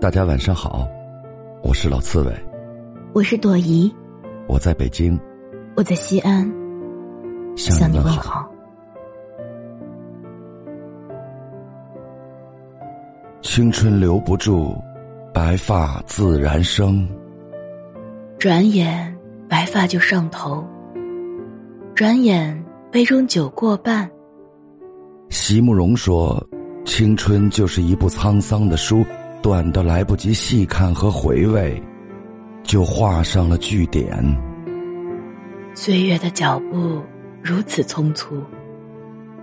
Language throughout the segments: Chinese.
大家晚上好，我是老刺猬，我是朵颐，我在北京，我在西安，向你问好。青春留不住，白发自然生。转眼白发就上头，转眼杯中酒过半。席慕容说：“青春就是一部沧桑的书。”短的来不及细看和回味，就画上了句点。岁月的脚步如此匆促，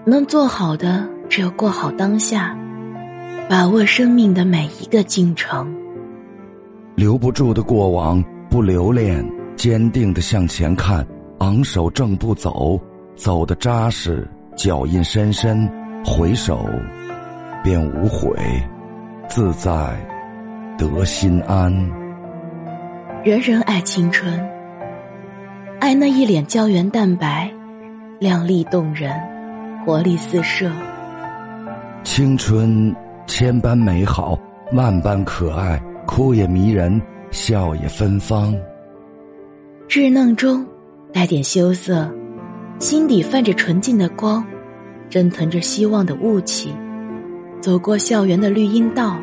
能做好的只有过好当下，把握生命的每一个进程。留不住的过往不留恋，坚定的向前看，昂首正步走，走的扎实，脚印深深，回首便无悔。自在，得心安。人人爱青春，爱那一脸胶原蛋白，靓丽动人，活力四射。青春千般美好，万般可爱，哭也迷人，笑也芬芳。稚嫩中带点羞涩，心底泛着纯净的光，蒸腾着希望的雾气。走过校园的绿荫道，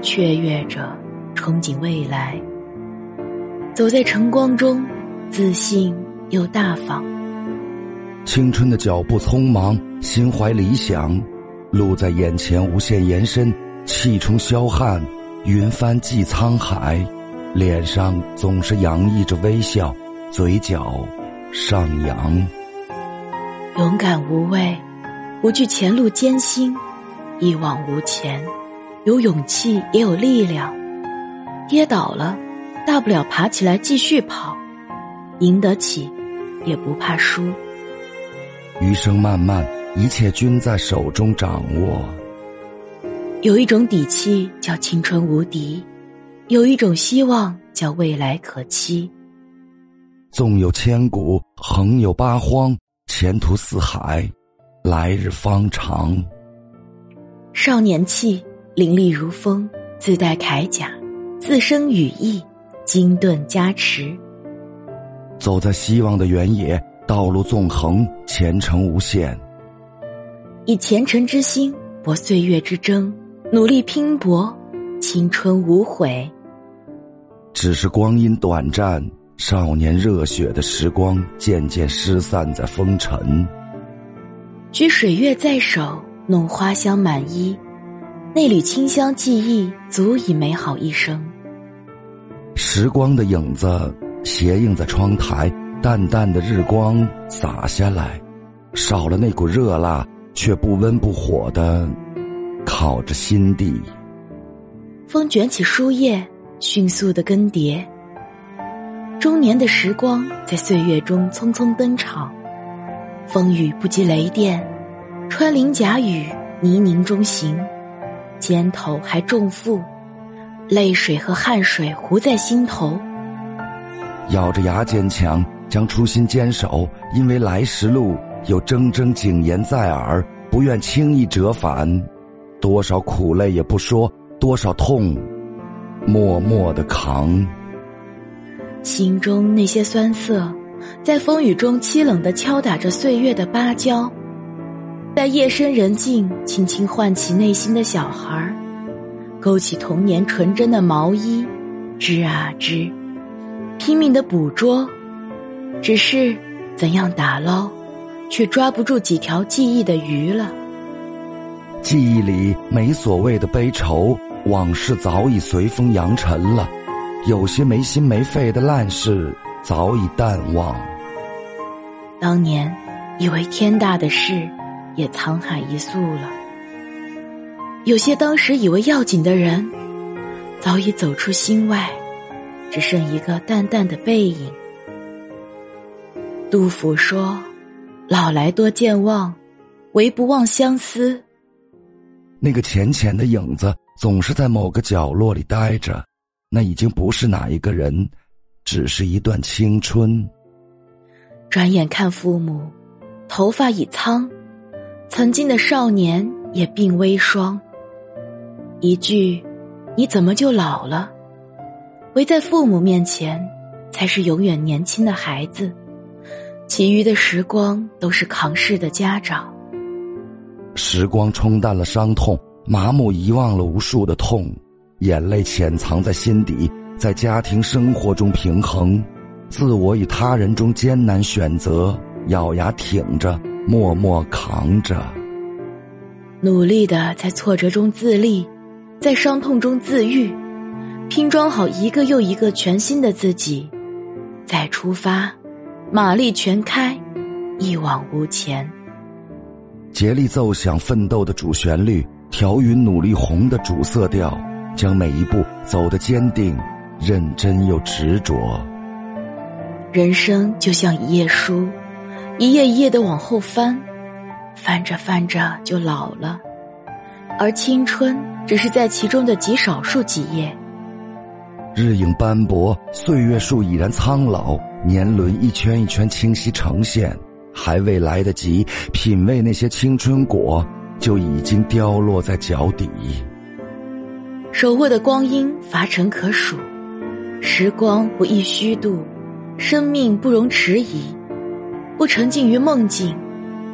雀跃着憧憬未来。走在晨光中，自信又大方。青春的脚步匆忙，心怀理想，路在眼前无限延伸，气冲霄汉，云帆济沧海，脸上总是洋溢着微笑，嘴角上扬。勇敢无畏，不惧前路艰辛。一往无前，有勇气也有力量。跌倒了，大不了爬起来继续跑，赢得起，也不怕输。余生漫漫，一切均在手中掌握。有一种底气叫青春无敌，有一种希望叫未来可期。纵有千古，横有八荒，前途似海，来日方长。少年气，凌厉如风，自带铠甲，自生羽翼，金盾加持。走在希望的原野，道路纵横，前程无限。以虔诚之心搏岁月之争，努力拼搏，青春无悔。只是光阴短暂，少年热血的时光渐渐失散在风尘。举水月在手。弄花香满衣，那缕清香记忆足以美好一生。时光的影子斜映在窗台，淡淡的日光洒下来，少了那股热辣，却不温不火的烤着心底。风卷起书页，迅速的更迭。中年的时光在岁月中匆匆登场，风雨不及雷电。穿林甲雨，泥泞中行，肩头还重负，泪水和汗水糊在心头。咬着牙坚强，将初心坚守，因为来时路有铮铮警言在耳，不愿轻易折返。多少苦累也不说，多少痛，默默的扛。心中那些酸涩，在风雨中凄冷的敲打着岁月的芭蕉。在夜深人静，轻轻唤起内心的小孩儿，勾起童年纯真的毛衣，织啊织，拼命的捕捉，只是怎样打捞，却抓不住几条记忆的鱼了。记忆里没所谓的悲愁，往事早已随风扬尘了，有些没心没肺的烂事早已淡忘。当年以为天大的事。也沧海一粟了。有些当时以为要紧的人，早已走出心外，只剩一个淡淡的背影。杜甫说：“老来多健忘，唯不忘相思。”那个浅浅的影子，总是在某个角落里待着。那已经不是哪一个人，只是一段青春。转眼看父母，头发已苍。曾经的少年也鬓微霜，一句你怎么就老了？围在父母面前，才是永远年轻的孩子，其余的时光都是扛事的家长。时光冲淡了伤痛，麻木遗忘了无数的痛，眼泪潜藏在心底，在家庭生活中平衡，自我与他人中艰难选择，咬牙挺着，默默扛着，努力的在挫折中自立。在伤痛中自愈，拼装好一个又一个全新的自己，再出发，马力全开，一往无前。竭力奏响奋斗的主旋律，调匀努力红的主色调，将每一步走得坚定、认真又执着。人生就像一页书，一页一页的往后翻，翻着翻着就老了，而青春。只是在其中的极少数几页。日影斑驳，岁月树已然苍老，年轮一圈一圈清晰呈现，还未来得及品味那些青春果，就已经凋落在脚底。手握的光阴乏尘可数，时光不易虚度，生命不容迟疑，不沉浸于梦境，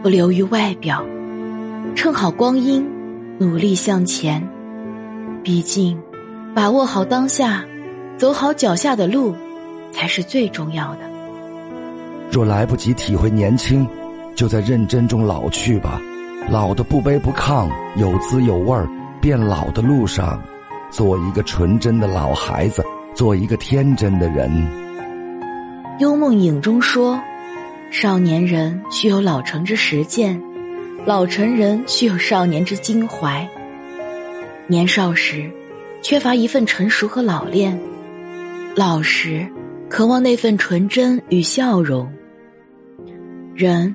不流于外表，趁好光阴，努力向前。毕竟，把握好当下，走好脚下的路，才是最重要的。若来不及体会年轻，就在认真中老去吧。老的不卑不亢，有滋有味儿。变老的路上，做一个纯真的老孩子，做一个天真的人。幽梦影中说：“少年人须有老成之实践，老成人须有少年之襟怀。”年少时，缺乏一份成熟和老练；老时，渴望那份纯真与笑容。人，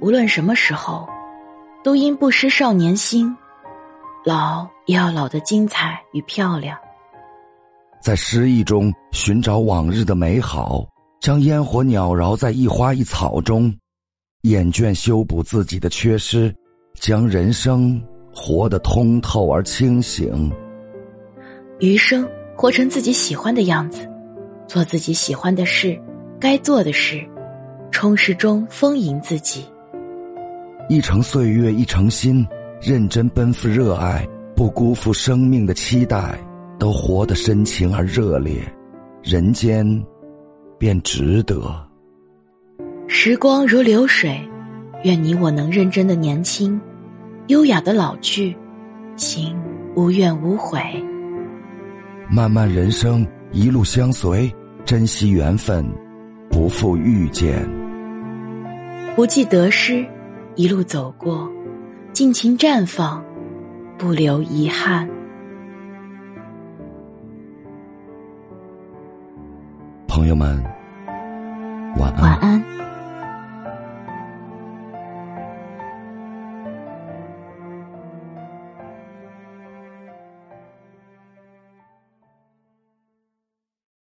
无论什么时候，都应不失少年心，老也要老得精彩与漂亮。在诗意中寻找往日的美好，将烟火袅绕在一花一草中，厌倦修补自己的缺失，将人生。活得通透而清醒，余生活成自己喜欢的样子，做自己喜欢的事，该做的事，充实中丰盈自己。一程岁月一程心，认真奔赴热爱，不辜负生命的期待，都活得深情而热烈，人间便值得。时光如流水，愿你我能认真的年轻。优雅的老去，心无怨无悔。漫漫人生，一路相随，珍惜缘分，不负遇见。不计得失，一路走过，尽情绽放，不留遗憾。朋友们，晚安。